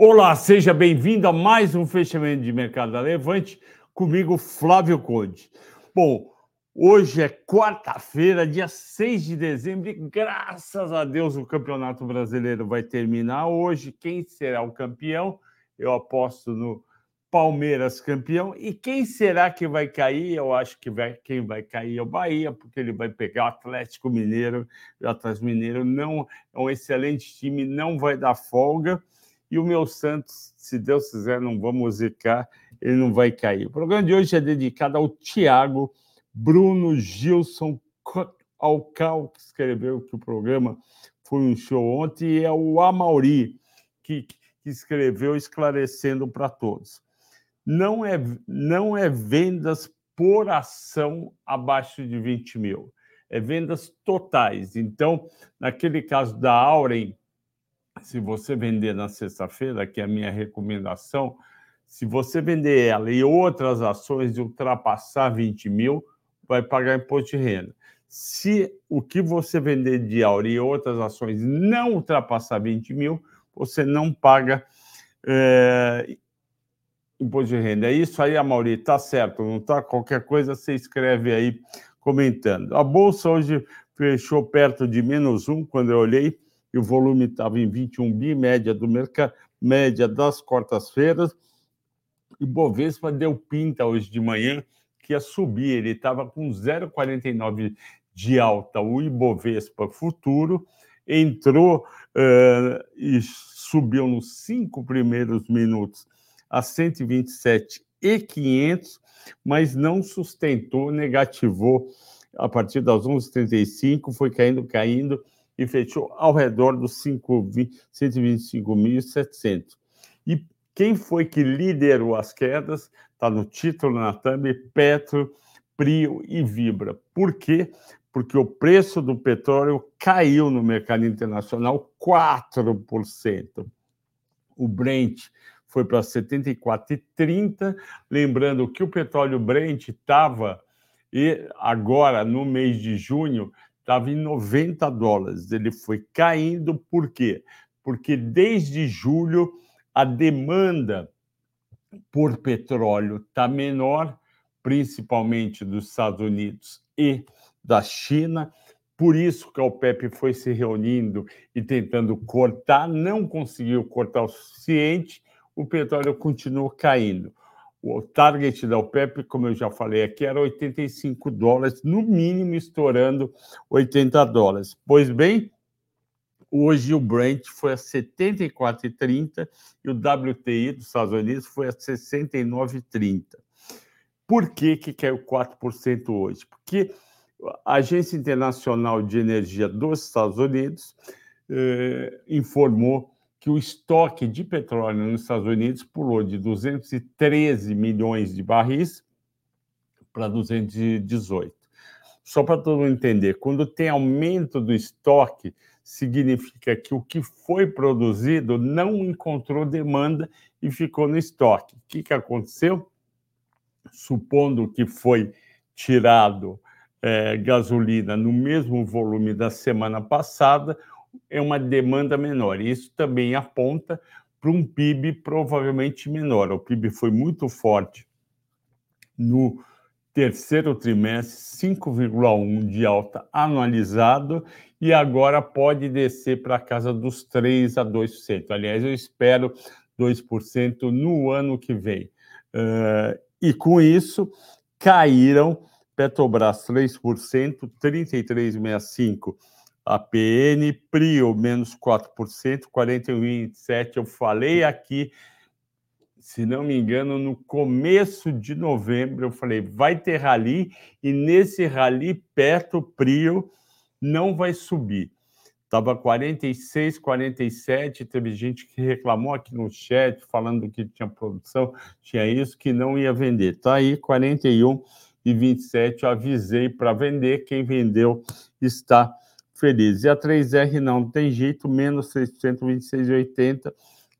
Olá, seja bem-vindo a mais um fechamento de mercado da Levante, comigo, Flávio Conde. Bom, hoje é quarta-feira, dia 6 de dezembro, e graças a Deus o Campeonato Brasileiro vai terminar hoje. Quem será o campeão? Eu aposto no Palmeiras campeão. E quem será que vai cair? Eu acho que vai, quem vai cair é o Bahia, porque ele vai pegar o Atlético Mineiro. O Atlético Mineiro não é um excelente time, não vai dar folga. E o meu Santos, se Deus quiser, não vamos zicar, ele não vai cair. O programa de hoje é dedicado ao Tiago Bruno Gilson Alcal, que escreveu que o programa foi um show ontem, e é o Amauri, que, que escreveu esclarecendo para todos. Não é, não é vendas por ação abaixo de 20 mil, é vendas totais. Então, naquele caso da Auren, se você vender na sexta-feira, que é a minha recomendação, se você vender ela e outras ações de ultrapassar 20 mil, vai pagar imposto de renda. Se o que você vender de Auri e outras ações não ultrapassar 20 mil, você não paga é, imposto de renda. É isso aí, Mauri, tá certo, não tá? Qualquer coisa você escreve aí comentando. A bolsa hoje fechou perto de menos um quando eu olhei e o volume estava em 21 bi, média do mercado, média das quartas-feiras. E Bovespa deu pinta hoje de manhã que ia subir, ele estava com 0,49 de alta, o Ibovespa futuro entrou uh, e subiu nos cinco primeiros minutos a 127 e 500, mas não sustentou, negativou. A partir das 11h35, foi caindo, caindo, e fechou ao redor dos 125.700. E quem foi que liderou as quedas? Está no título na thumb, Petro, Prio e Vibra. Por quê? Porque o preço do petróleo caiu no mercado internacional 4%. O Brent foi para 74,30. Lembrando que o petróleo Brent estava, e agora no mês de junho, estava em 90 dólares. Ele foi caindo, por quê? Porque desde julho a demanda por petróleo está menor, principalmente dos Estados Unidos e da China. Por isso que a OPEP foi se reunindo e tentando cortar, não conseguiu cortar o suficiente, o petróleo continuou caindo. O target da OPEP, como eu já falei aqui, era 85 dólares, no mínimo estourando 80 dólares. Pois bem, hoje o Brent foi a 74,30 e o WTI dos Estados Unidos foi a 69,30. Por que, que caiu 4% hoje? Porque a Agência Internacional de Energia dos Estados Unidos eh, informou que o estoque de petróleo nos Estados Unidos pulou de 213 milhões de barris para 218. Só para todo mundo entender, quando tem aumento do estoque, significa que o que foi produzido não encontrou demanda e ficou no estoque. O que, que aconteceu? Supondo que foi tirado é, gasolina no mesmo volume da semana passada, é uma demanda menor. Isso também aponta para um PIB provavelmente menor. O PIB foi muito forte no terceiro trimestre, 5,1 de alta anualizado, e agora pode descer para a casa dos 3 a 2%. Aliás, eu espero 2% no ano que vem. Uh, e com isso, caíram Petrobras 3%, 33,65% APN, PRIO menos 4%, 41,27%. Eu falei aqui, se não me engano, no começo de novembro, eu falei, vai ter rally, e nesse rally, perto, PRIO não vai subir. Estava 46, 47, teve gente que reclamou aqui no chat, falando que tinha produção, tinha isso, que não ia vender. Está aí, 41 e 27, eu avisei para vender, quem vendeu está feliz. E a 3R não tem jeito, menos 626,80.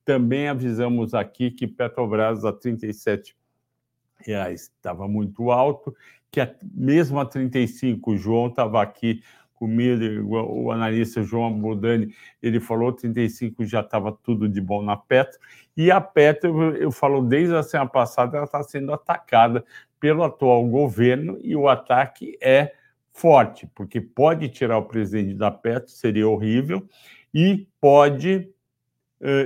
Também avisamos aqui que Petrobras a 37 reais estava muito alto, que a, mesmo a 35, o João estava aqui comigo, o analista João Abudani, ele falou 35 já estava tudo de bom na Petro, e a Petro, eu falo desde a semana passada, ela está sendo atacada pelo atual governo, e o ataque é forte, porque pode tirar o presidente da Petro, seria horrível, e pode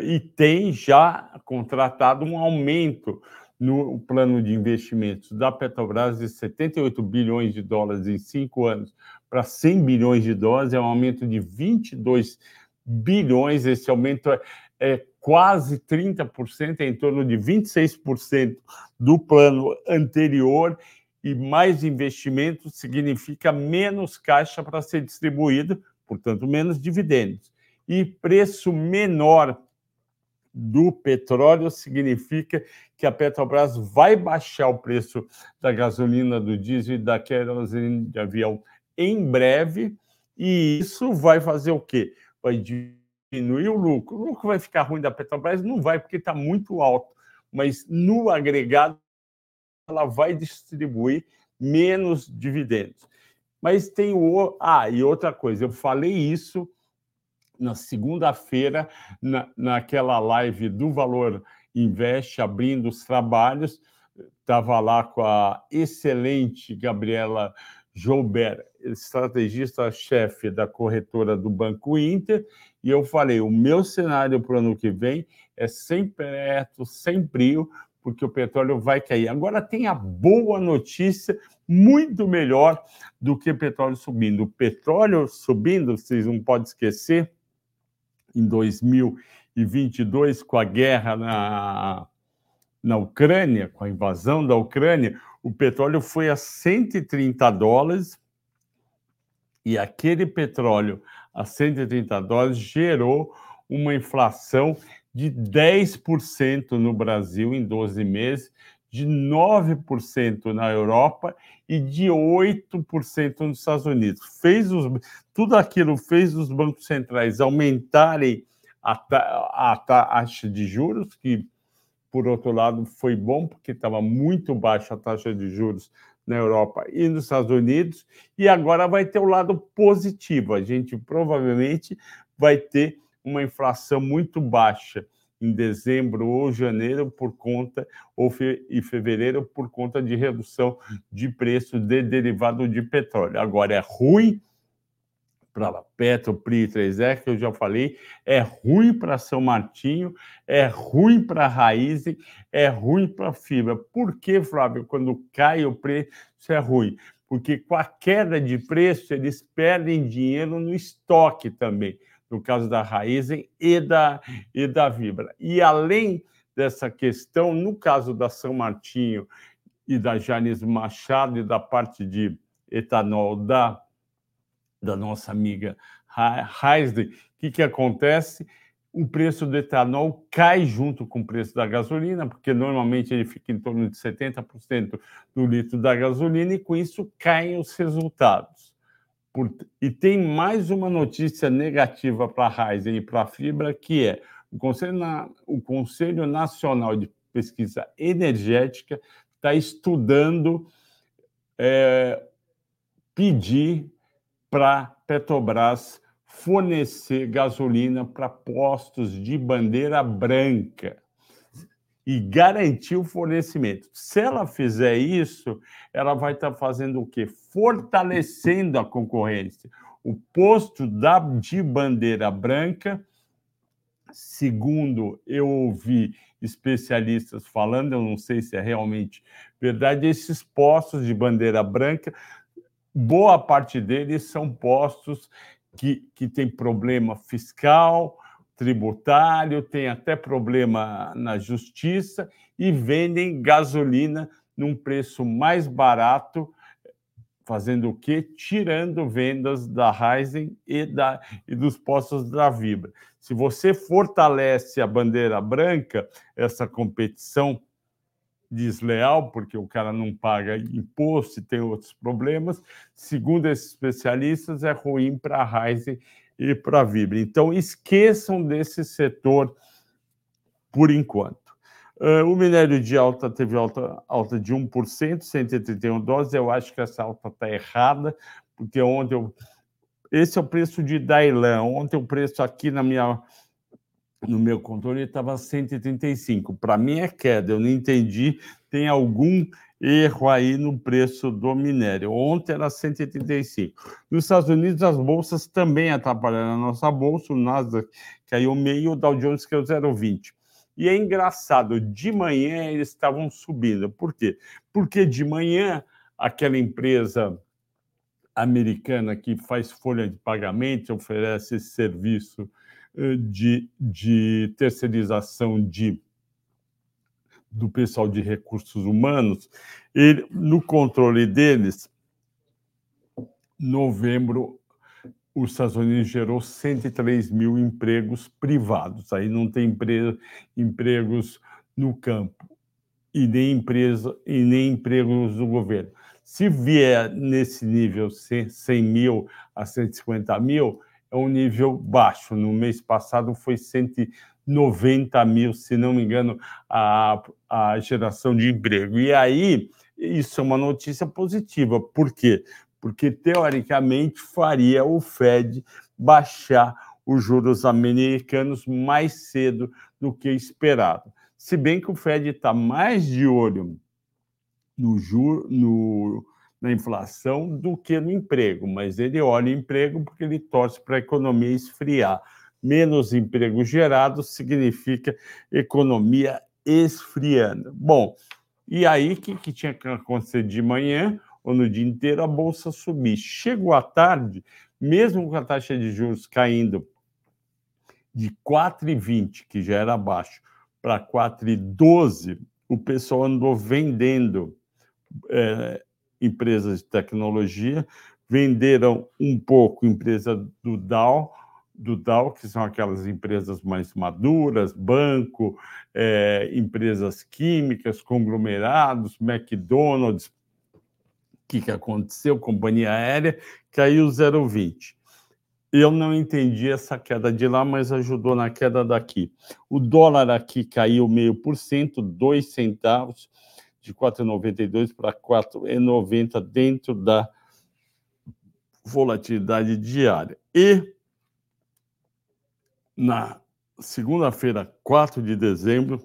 e tem já contratado um aumento no plano de investimentos da Petrobras de 78 bilhões de dólares em cinco anos para 100 bilhões de dólares, é um aumento de 22 bilhões. Esse aumento é, é quase 30%, é em torno de 26% do plano anterior. E mais investimento significa menos caixa para ser distribuído, portanto, menos dividendos. E preço menor do petróleo significa que a Petrobras vai baixar o preço da gasolina, do diesel e da querosene de avião em breve, e isso vai fazer o quê? Vai diminuir o lucro. O lucro vai ficar ruim da Petrobras? Não vai, porque está muito alto, mas no agregado ela vai distribuir menos dividendos. Mas tem o. Ah, e outra coisa, eu falei isso na segunda-feira, na, naquela live do Valor Invest, abrindo os trabalhos. Estava lá com a excelente Gabriela Joubert, estrategista-chefe da corretora do Banco Inter, e eu falei: o meu cenário para o ano que vem é sem preto, sem brio, porque o petróleo vai cair. Agora tem a boa notícia, muito melhor do que o petróleo subindo. O petróleo subindo, vocês não podem esquecer, em 2022, com a guerra na, na Ucrânia, com a invasão da Ucrânia, o petróleo foi a 130 dólares e aquele petróleo a 130 dólares gerou uma inflação de 10% no Brasil em 12 meses, de 9% na Europa e de 8% nos Estados Unidos. Fez os, tudo aquilo fez os bancos centrais aumentarem a, a taxa de juros, que por outro lado, foi bom, porque estava muito baixa a taxa de juros na Europa e nos Estados Unidos, e agora vai ter o lado positivo. A gente provavelmente vai ter uma inflação muito baixa em dezembro ou janeiro por conta ou fe, e fevereiro por conta de redução de preço de derivado de petróleo. Agora é ruim para Petro, Pri 3R, que eu já falei, é ruim para São Martinho, é ruim para Raiz, é ruim para Fibra. Por que, Flávio, quando cai o preço é ruim? Porque com a queda de preço, eles perdem dinheiro no estoque também, no caso da Raiz e da, e da Vibra. E além dessa questão, no caso da São Martinho e da Janis Machado e da parte de etanol da da nossa amiga Heisler, o que, que acontece? O preço do etanol cai junto com o preço da gasolina, porque normalmente ele fica em torno de 70% do litro da gasolina, e com isso caem os resultados. Por... E tem mais uma notícia negativa para a Heisler e para a Fibra, que é o Conselho, Na... o Conselho Nacional de Pesquisa Energética está estudando é, pedir para Petrobras fornecer gasolina para postos de bandeira branca e garantir o fornecimento. Se ela fizer isso, ela vai estar tá fazendo o quê? Fortalecendo a concorrência. O posto da, de bandeira branca, segundo eu ouvi especialistas falando, eu não sei se é realmente verdade, esses postos de bandeira branca boa parte deles são postos que, que têm problema fiscal, tributário, tem até problema na justiça e vendem gasolina num preço mais barato, fazendo o quê? Tirando vendas da Ryzen e, da, e dos postos da Vibra. Se você fortalece a bandeira branca, essa competição desleal, porque o cara não paga imposto e tem outros problemas. Segundo esses especialistas, é ruim para a Raizen e para a Vibra. Então, esqueçam desse setor por enquanto. Uh, o minério de alta teve alta, alta de 1%, 131 dólares. Eu acho que essa alta está errada, porque onde eu, esse é o preço de Dailan. Ontem o preço aqui na minha no meu controle estava 135. Para mim é queda, eu não entendi. Tem algum erro aí no preço do minério. Ontem era 135. Nos Estados Unidos, as bolsas também atrapalharam a nossa bolsa. O Nasdaq caiu meio, o Dow Jones caiu 0,20. E é engraçado, de manhã eles estavam subindo. Por quê? Porque de manhã aquela empresa americana que faz folha de pagamento, oferece serviço eh, de, de terceirização de do pessoal de recursos humanos, ele, no controle deles, novembro, os Estados Unidos gerou 103 mil empregos privados. Aí não tem empregos no campo e nem empresa e nem empregos do governo. Se vier nesse nível 100 mil a 150 mil, é um nível baixo. No mês passado foi 190 mil, se não me engano, a, a geração de emprego. E aí, isso é uma notícia positiva. Por quê? Porque, teoricamente, faria o Fed baixar os juros americanos mais cedo do que esperado. Se bem que o Fed está mais de olho no, juro, no, na inflação do que no emprego, mas ele olha o emprego porque ele torce para a economia esfriar. Menos emprego gerado significa economia esfriando. Bom, e aí o que, que tinha que acontecer de manhã ou no dia inteiro? A bolsa subir. Chegou à tarde, mesmo com a taxa de juros caindo de 4,20, que já era baixo, para 4,12, o pessoal andou vendendo é, empresas de tecnologia, venderam um pouco empresa do Dow, do Dow, que são aquelas empresas mais maduras, banco, é, empresas químicas, conglomerados, McDonald's. O que, que aconteceu? Companhia aérea caiu 0,20. Eu não entendi essa queda de lá, mas ajudou na queda daqui. O dólar aqui caiu meio por cento, dois centavos de 4,92 para 4,90 dentro da volatilidade diária. E na segunda-feira, 4 de dezembro,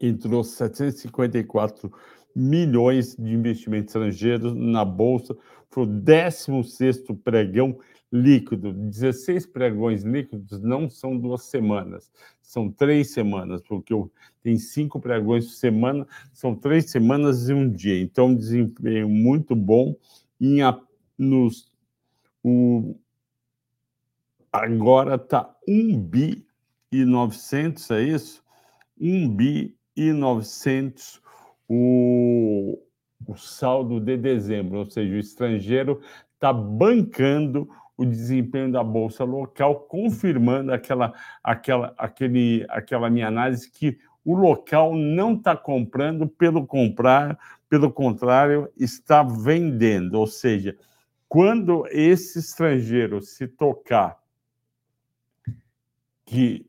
entrou 754 milhões de investimentos estrangeiros na Bolsa. Foi o 16 pregão líquido. 16 pregões líquidos não são duas semanas, são três semanas, porque tenho cinco pregões por semana, são três semanas e um dia. Então, desempenho muito bom. Em, nos, o, agora está 1 bi e 900, é isso? 1 bi e 900 o, o saldo de dezembro, ou seja, o estrangeiro está bancando o desempenho da bolsa local, confirmando aquela, aquela, aquele, aquela minha análise que o local não está comprando, pelo comprar, pelo contrário, está vendendo. Ou seja, quando esse estrangeiro se tocar que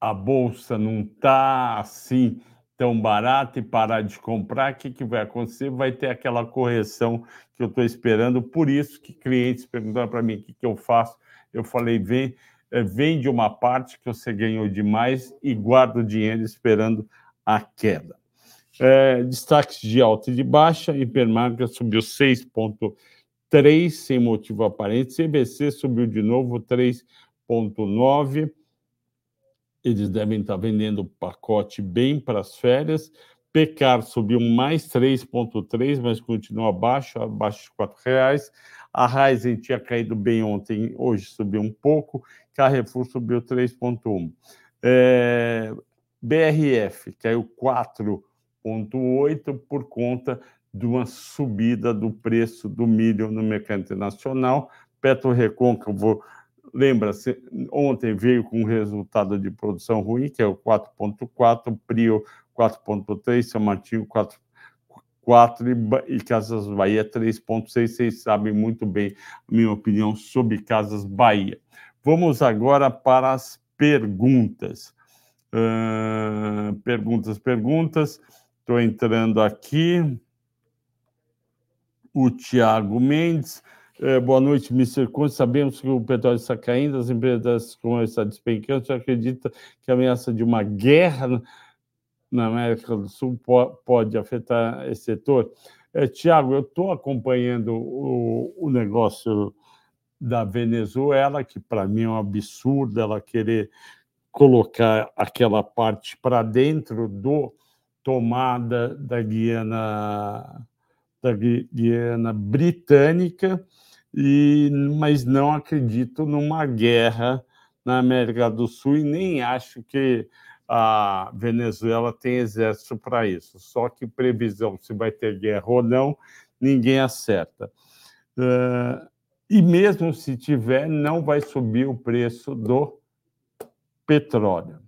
a bolsa não está assim tão barata e parar de comprar, o que, que vai acontecer? Vai ter aquela correção que eu estou esperando. Por isso que clientes perguntaram para mim o que, que eu faço. Eu falei, vem, eh, vende uma parte que você ganhou demais e guarda o dinheiro esperando a queda. É, destaques de alta e de baixa, Hipermarca subiu 6,3 sem motivo aparente, CBC subiu de novo 3,9 eles devem estar vendendo o pacote bem para as férias. Pecar subiu mais 3,3, mas continua abaixo, abaixo de R$ reais. A Ryzen tinha caído bem ontem, hoje subiu um pouco. Carrefour subiu 3,1. É, BRF caiu 4,8 por conta de uma subida do preço do milho no mercado internacional. Petro Recôncavo Lembra-se, ontem veio com um resultado de produção ruim, que é o 4,4, Prio 4,3, São Martinho 4,4 e Casas Bahia 3,6. Vocês sabem muito bem a minha opinião sobre Casas Bahia. Vamos agora para as perguntas. Uh, perguntas, perguntas. Estou entrando aqui. O Tiago Mendes É, boa noite, Mr. Conte. Sabemos que o petróleo está caindo, as empresas como está despencando. Você acredita que a ameaça de uma guerra na América do Sul pode afetar esse setor? É, Tiago, eu estou acompanhando o, o negócio da Venezuela, que para mim é um absurdo ela querer colocar aquela parte para dentro do tomada da Guiana da Guiana britânica e mas não acredito numa guerra na América do Sul e nem acho que a Venezuela tem exército para isso. Só que previsão se vai ter guerra ou não, ninguém acerta. Uh, e mesmo se tiver, não vai subir o preço do petróleo.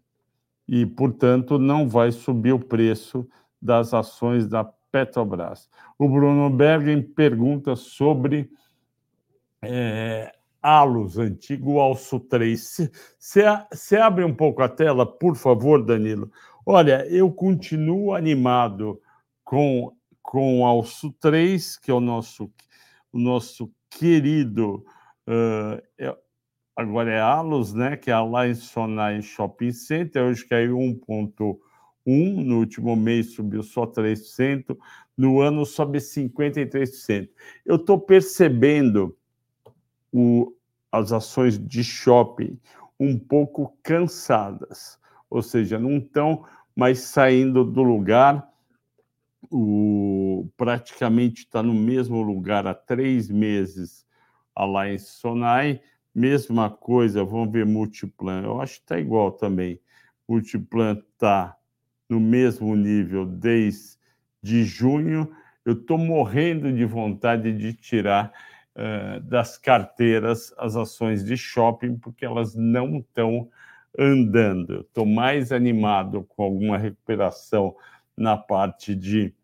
E, portanto, não vai subir o preço das ações da Petrobras. O Bruno Bergen pergunta sobre é, Alus, antigo Alço 3. Você abre um pouco a tela, por favor, Danilo? Olha, eu continuo animado com, com Alço 3, que é o nosso, o nosso querido. Uh, é, agora é Alus, né? Que é lá em Sonai Shopping Center, hoje caiu 1,1%. No último mês subiu só 3%, no ano sobe 53%. Eu estou percebendo o, as ações de shopping um pouco cansadas, ou seja, não estão mais saindo do lugar. O, praticamente está no mesmo lugar há três meses lá em Sonai. Mesma coisa, vamos ver Multiplan. Eu acho que está igual também. Multiplan está no mesmo nível desde junho. Eu estou morrendo de vontade de tirar eh, das carteiras as ações de shopping, porque elas não estão andando. Estou mais animado com alguma recuperação na parte de,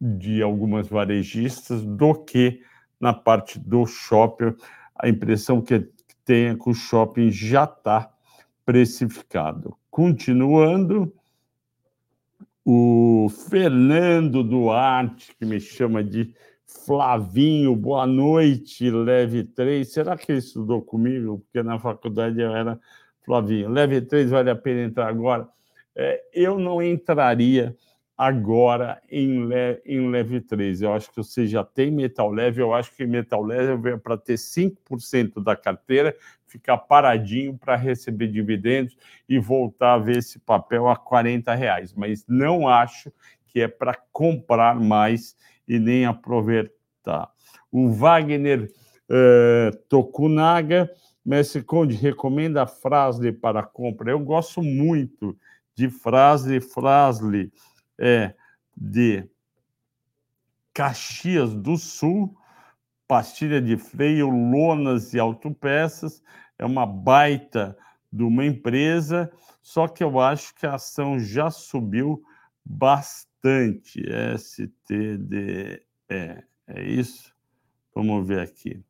de algumas varejistas do que na parte do shopping. A impressão que tem é que o shopping já está precificado. Continuando, o Fernando Duarte, que me chama de Flavinho, boa noite, leve 3. Será que ele estudou comigo? Porque na faculdade eu era Flavinho. Leve 3 vale a pena entrar agora? É, eu não entraria agora em, le, em leve 3. Eu acho que você já tem metal leve, eu acho que metal leve é para ter 5% da carteira, ficar paradinho para receber dividendos e voltar a ver esse papel a 40 reais. Mas não acho que é para comprar mais e nem aproveitar. O Wagner uh, Tokunaga, Mestre Conde, recomenda a Frasle para compra. Eu gosto muito de Frasle. Frasle é de Caxias do Sul, pastilha de freio, lonas e autopeças. É uma baita de uma empresa, só que eu acho que a ação já subiu bastante bastante STDE. É isso? Vamos ver aqui.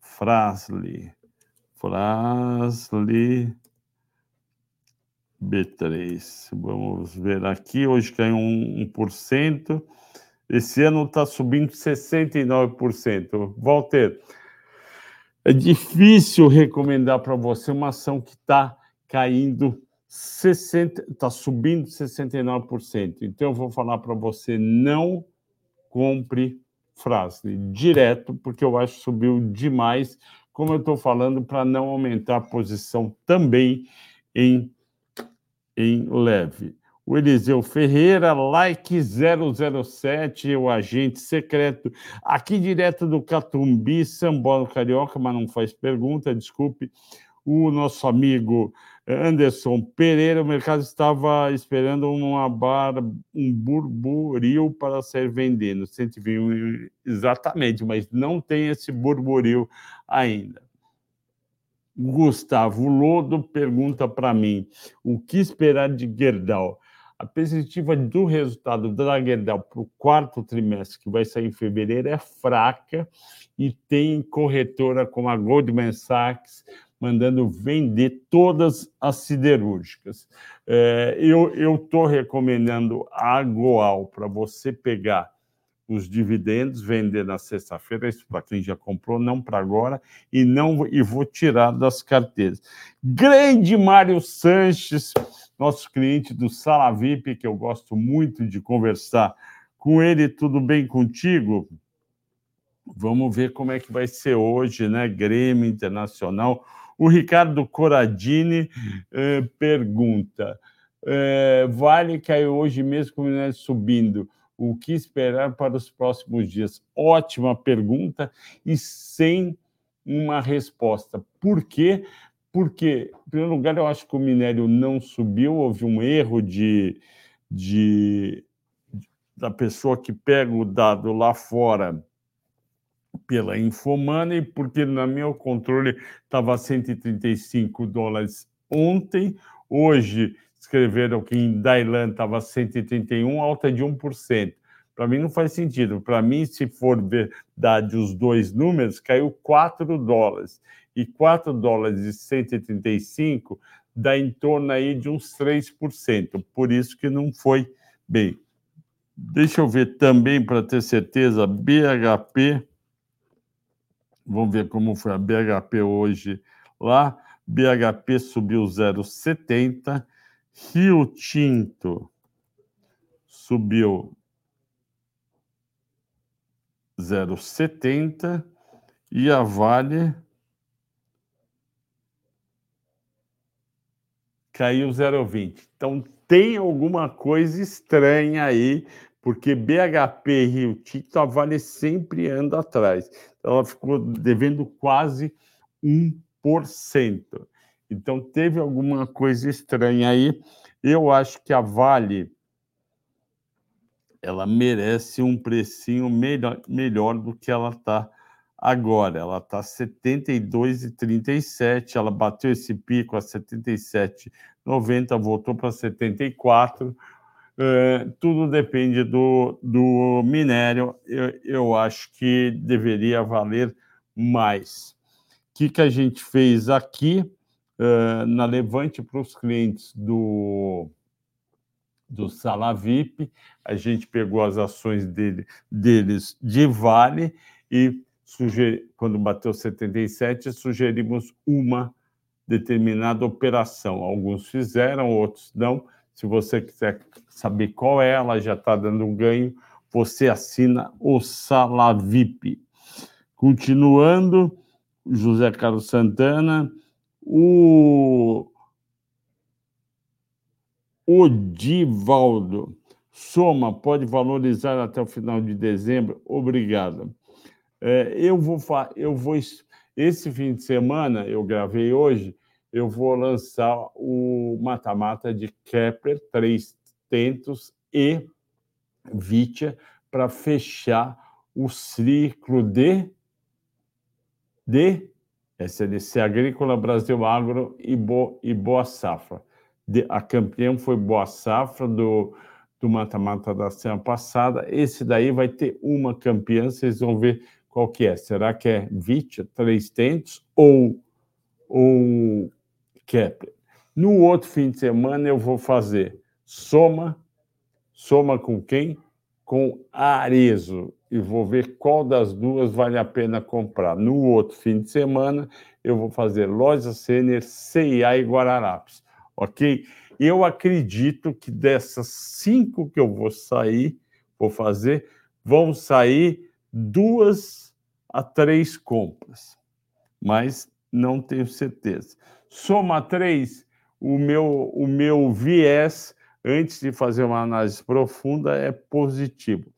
Frasli. Frasli B3. Vamos ver aqui. Hoje caiu 1%. Esse ano está subindo 69%. Walter, é difícil recomendar para você uma ação que está caindo 60, está subindo 69%. Então, eu vou falar para você: não compre frase direto, porque eu acho que subiu demais. Como eu estou falando, para não aumentar a posição também em, em leve. O Eliseu Ferreira, like 007, o agente secreto, aqui direto do Catumbi, São Paulo Carioca, mas não faz pergunta, desculpe. O nosso amigo Anderson Pereira, o mercado estava esperando uma bar, um burburinho para sair vendendo. 121, exatamente, mas não tem esse burburinho ainda. Gustavo Lodo pergunta para mim: o que esperar de Gerdau? A perspectiva do resultado da Gerdau para o quarto trimestre, que vai sair em fevereiro, é fraca e tem corretora como a Goldman Sachs mandando vender todas as siderúrgicas. É, eu estou recomendando a Goal para você pegar os dividendos, vender na sexta-feira, isso para quem já comprou, não para agora, e não e vou tirar das carteiras. Grande Mário Sanches, nosso cliente do Sala VIP, que eu gosto muito de conversar com ele. Tudo bem contigo? Vamos ver como é que vai ser hoje, né? Grêmio Internacional. O Ricardo Coradini eh, pergunta: eh, Vale caiu hoje mesmo com o minério subindo. O que esperar para os próximos dias? Ótima pergunta e sem uma resposta. Por quê? Porque, em primeiro lugar, eu acho que o minério não subiu, houve um erro de, de da pessoa que pega o dado lá fora pela Infomoney, porque no meu controle estava 135 dólares ontem, hoje escreveram que em Dailan estava 131, alta de 1%. Para mim não faz sentido. Para mim, se for verdade os dois números, caiu 4 dólares. E 4 dólares e 135 dá em torno aí de uns 3%. Por isso que não foi bem. Deixa eu ver também, para ter certeza, BHP Vamos ver como foi a BHP hoje lá. BHP subiu 0,70. Rio Tinto subiu 0,70 e a Vale caiu 0,20. Então tem alguma coisa estranha aí porque BHP e Rio Tinto, a Vale sempre anda atrás. Então, ela ficou devendo quase 1%. Então, teve alguma coisa estranha aí. Eu acho que a Vale ela merece um precinho melhor, melhor do que ela está agora. Ela está 72,37, ela bateu esse pico a 77,90, voltou para 74 é, tudo depende do, do minério. Eu, eu acho que deveria valer mais. O que, que a gente fez aqui uh, na Levante para os clientes do, do Sala VIP? A gente pegou as ações dele, deles de Vale e, sugeri, quando bateu 77, sugerimos uma determinada operação. Alguns fizeram, outros não se você quiser saber qual é, ela já está dando um ganho. Você assina o Sala VIP. Continuando, José Carlos Santana, o o Divaldo. Soma pode valorizar até o final de dezembro. Obrigado. É, eu vou eu vou esse fim de semana eu gravei hoje eu vou lançar o mata-mata de Kepler, três tentos e Vitia para fechar o ciclo de de SLC Agrícola, Brasil Agro e, Bo, e Boa Safra. De, a campeã foi Boa Safra do do mata-mata da semana passada. Esse daí vai ter uma campeã, vocês vão ver qual que é. Será que é Vitia, três tentos ou ou Kepler. No outro fim de semana eu vou fazer soma, soma com quem? Com Arezo. E vou ver qual das duas vale a pena comprar. No outro fim de semana eu vou fazer Loja Sênior, CIA e Guararapes. Ok? Eu acredito que dessas cinco que eu vou sair, vou fazer, vão sair duas a três compras. Mas não tenho certeza. Soma 3, o meu, o meu viés, antes de fazer uma análise profunda, é positivo.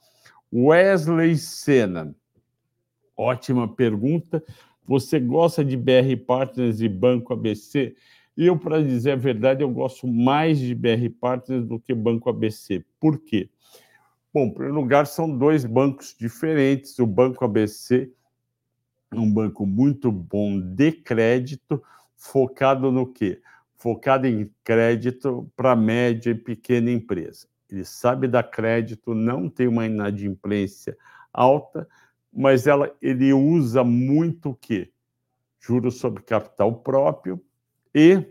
Wesley Sena, ótima pergunta. Você gosta de BR Partners e Banco ABC? Eu, para dizer a verdade, eu gosto mais de BR Partners do que Banco ABC. Por quê? Bom, em primeiro lugar, são dois bancos diferentes. O Banco ABC é um banco muito bom de crédito, focado no quê? Focado em crédito para média e pequena empresa. Ele sabe dar crédito, não tem uma inadimplência alta, mas ela, ele usa muito o quê? Juros sobre capital próprio e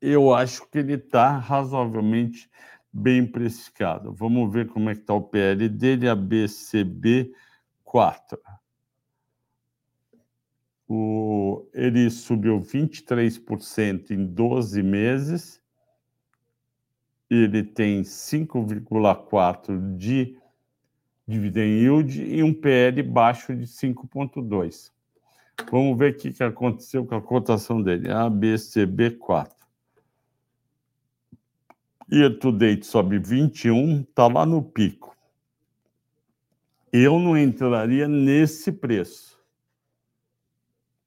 eu acho que ele está razoavelmente bem precificado. Vamos ver como é que está o PL dele, a BCB 4. O, ele subiu 23% em 12 meses. Ele tem 5,4 de dividend yield e um PL baixo de 5,2. Vamos ver o que aconteceu com a cotação dele. ABCB4. Year to date sobe 21, está lá no pico. Eu não entraria nesse preço.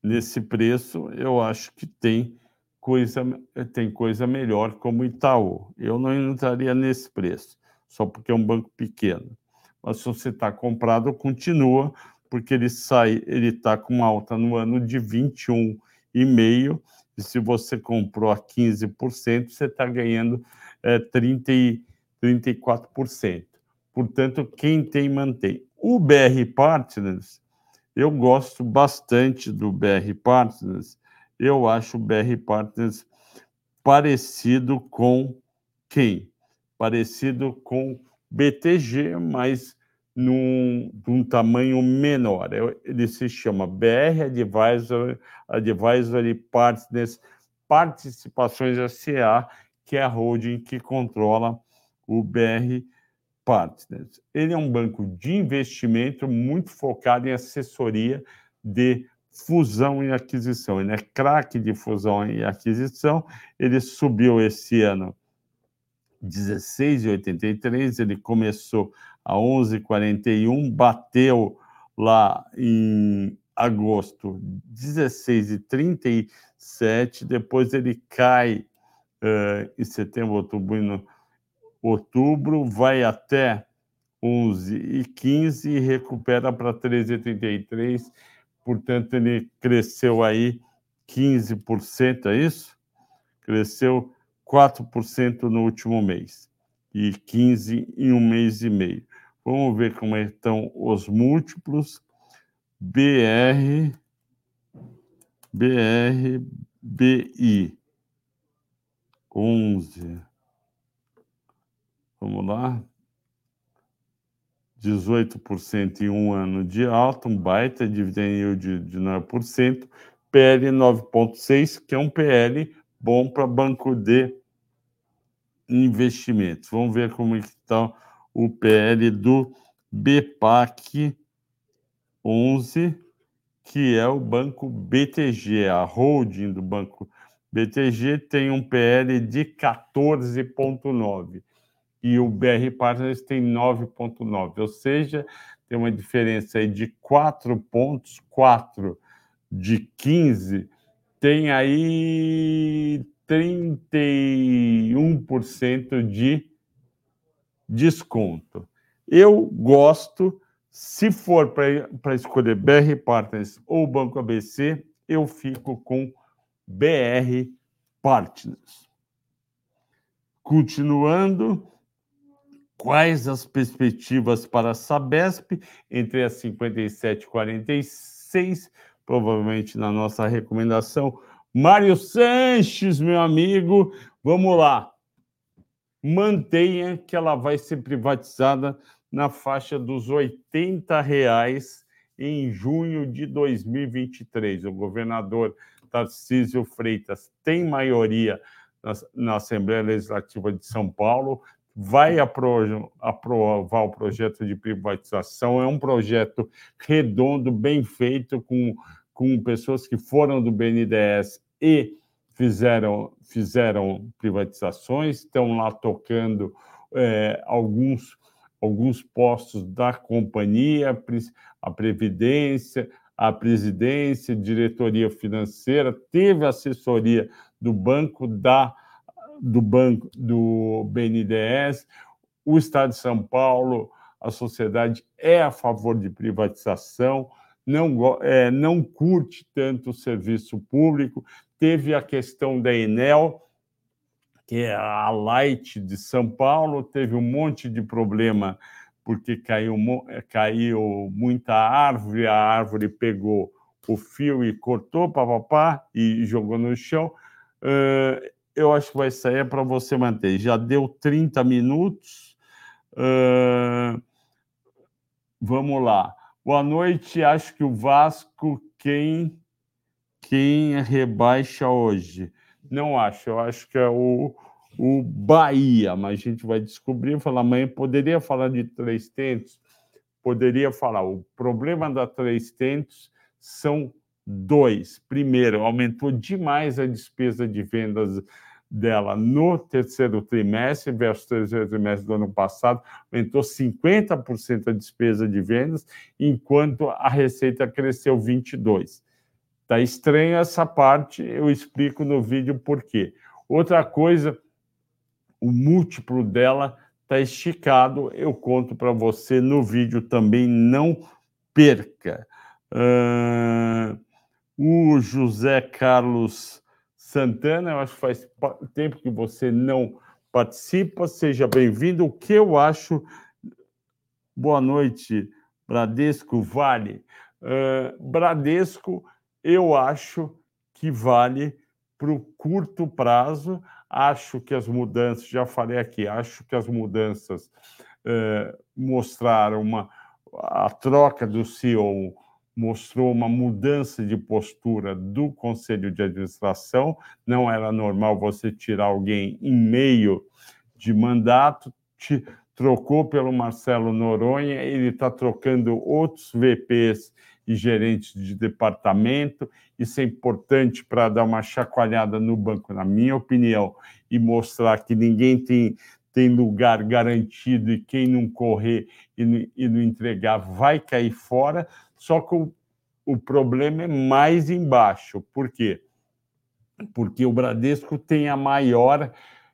Nesse preço, eu acho que tem coisa, tem coisa melhor como Itaú. Eu não entraria nesse preço, só porque é um banco pequeno. Mas se você está comprado, continua, porque ele sai, ele está com alta no ano de 21,5%, e se você comprou a 15%, você está ganhando é, 30 e 34%. Portanto, quem tem, mantém. O BR Partners, eu gosto bastante do BR Partners. Eu acho o BR Partners parecido com quem? Parecido com BTG, mas num, num tamanho menor. Ele se chama BR Advisory, Advisory Partners Participações SA que é a holding que controla o BR Partners. Ele é um banco de investimento muito focado em assessoria de fusão e aquisição. Ele é craque de fusão e aquisição. Ele subiu esse ano 16,83, ele começou a 11,41, bateu lá em agosto 16,37, depois ele cai uh, em setembro, outubro, outubro, vai até 11 e 15 recupera para 13,33. Portanto, ele cresceu aí 15%, é isso? Cresceu 4% no último mês e 15% em um mês e meio. Vamos ver como estão os múltiplos. BR, BR, BI. 11. Vamos lá. 18% em um ano de alta, um baita dividend yield de 9%, PL 9,6, que é um PL bom para banco de investimentos. Vamos ver como está o PL do BPAC 11, que é o banco BTG, a holding do banco BTG tem um PL de 14,9 e o BR Partners tem 9,9, ou seja, tem uma diferença aí de 4 pontos, 4 de 15, tem aí 31% de desconto. Eu gosto, se for para escolher BR Partners ou Banco ABC, eu fico com BR Partners. Continuando, quais as perspectivas para a Sabesp entre as 57 e 46? Provavelmente na nossa recomendação. Mário Sanches, meu amigo, vamos lá. Mantenha que ela vai ser privatizada na faixa dos R$ reais em junho de 2023. O governador Tarcísio Freitas tem maioria na, na Assembleia Legislativa de São Paulo, vai apro aprovar o projeto de privatização. É um projeto redondo, bem feito, com, com pessoas que foram do BNDES e fizeram, fizeram privatizações, estão lá tocando é, alguns, alguns postos da companhia, a Previdência, a presidência, diretoria financeira, teve assessoria do banco da do banco do BNDES, o Estado de São Paulo, a sociedade é a favor de privatização, não, é, não curte tanto o serviço público. Teve a questão da Enel, que é a Light de São Paulo, teve um monte de problema porque caiu, eh, caiu muita árvore, a árvore pegou o fio e cortou, papapá, e jogou no chão. Eu acho que vai sair é para você manter. Já deu 30 minutos. Uh, vamos lá. Boa noite. Acho que o Vasco quem quem rebaixa hoje. Não acho. Eu acho que é o, o Bahia, mas a gente vai descobrir. Falar amanhã poderia falar de três tentos. Poderia falar. O problema da três tentos são dois. Primeiro, aumentou demais a despesa de vendas dela no terceiro trimestre versus terceiro trimestre do ano passado, aumentou 50% a despesa de vendas, enquanto a receita cresceu 22%. Está estranho essa parte, eu explico no vídeo por quê. Outra coisa, o múltiplo dela está esticado, eu conto para você no vídeo também, não perca. Uh, o José Carlos Santana, eu acho que faz tempo que você não participa, seja bem-vindo. O que eu acho. Boa noite, Bradesco Vale. Uh, Bradesco, eu acho que vale para o curto prazo. Acho que as mudanças, já falei aqui, acho que as mudanças uh, mostraram uma, a troca do CEO mostrou uma mudança de postura do conselho de administração. Não era normal você tirar alguém em meio de mandato, te trocou pelo Marcelo Noronha, ele está trocando outros VPs e gerentes de departamento. Isso é importante para dar uma chacoalhada no banco, na minha opinião, e mostrar que ninguém tem, tem lugar garantido e quem não correr e, e não entregar vai cair fora. Só que o, o problema é mais embaixo. Por quê? Porque o Bradesco tem a maior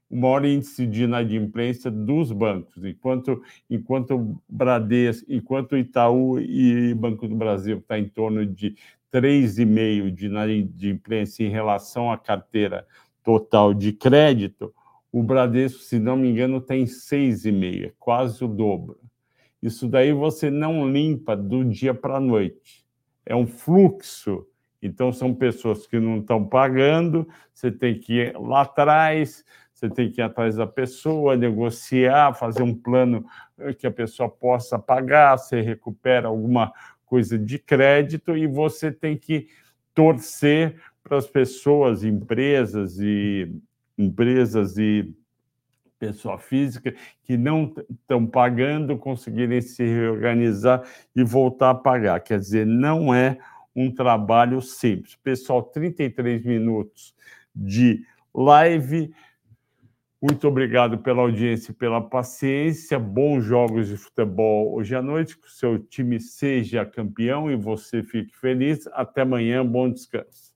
o maior índice de inadimplência dos bancos, enquanto enquanto Bradesco, enquanto Itaú e Banco do Brasil está em torno de 3,5 de inadimplência em relação à carteira total de crédito, o Bradesco, se não me engano, tem 6,5, quase o dobro. Isso daí você não limpa do dia para a noite. É um fluxo. Então, são pessoas que não estão pagando, você tem que ir lá atrás, você tem que ir atrás da pessoa, negociar, fazer um plano eh, que a pessoa possa pagar, você recupera alguma coisa de crédito e você tem que torcer para as pessoas, empresas e empresas e pessoa física que não estão pagando conseguirem se reorganizar e voltar a pagar. Quer dizer, não é um trabalho simples. Pessoal, 33 minutos de live. Muito obrigado pela audiência e pela paciência. Bons jogos de futebol hoje à noite. Que o seu time seja campeão e você fique feliz. Até amanhã. Bom descanso.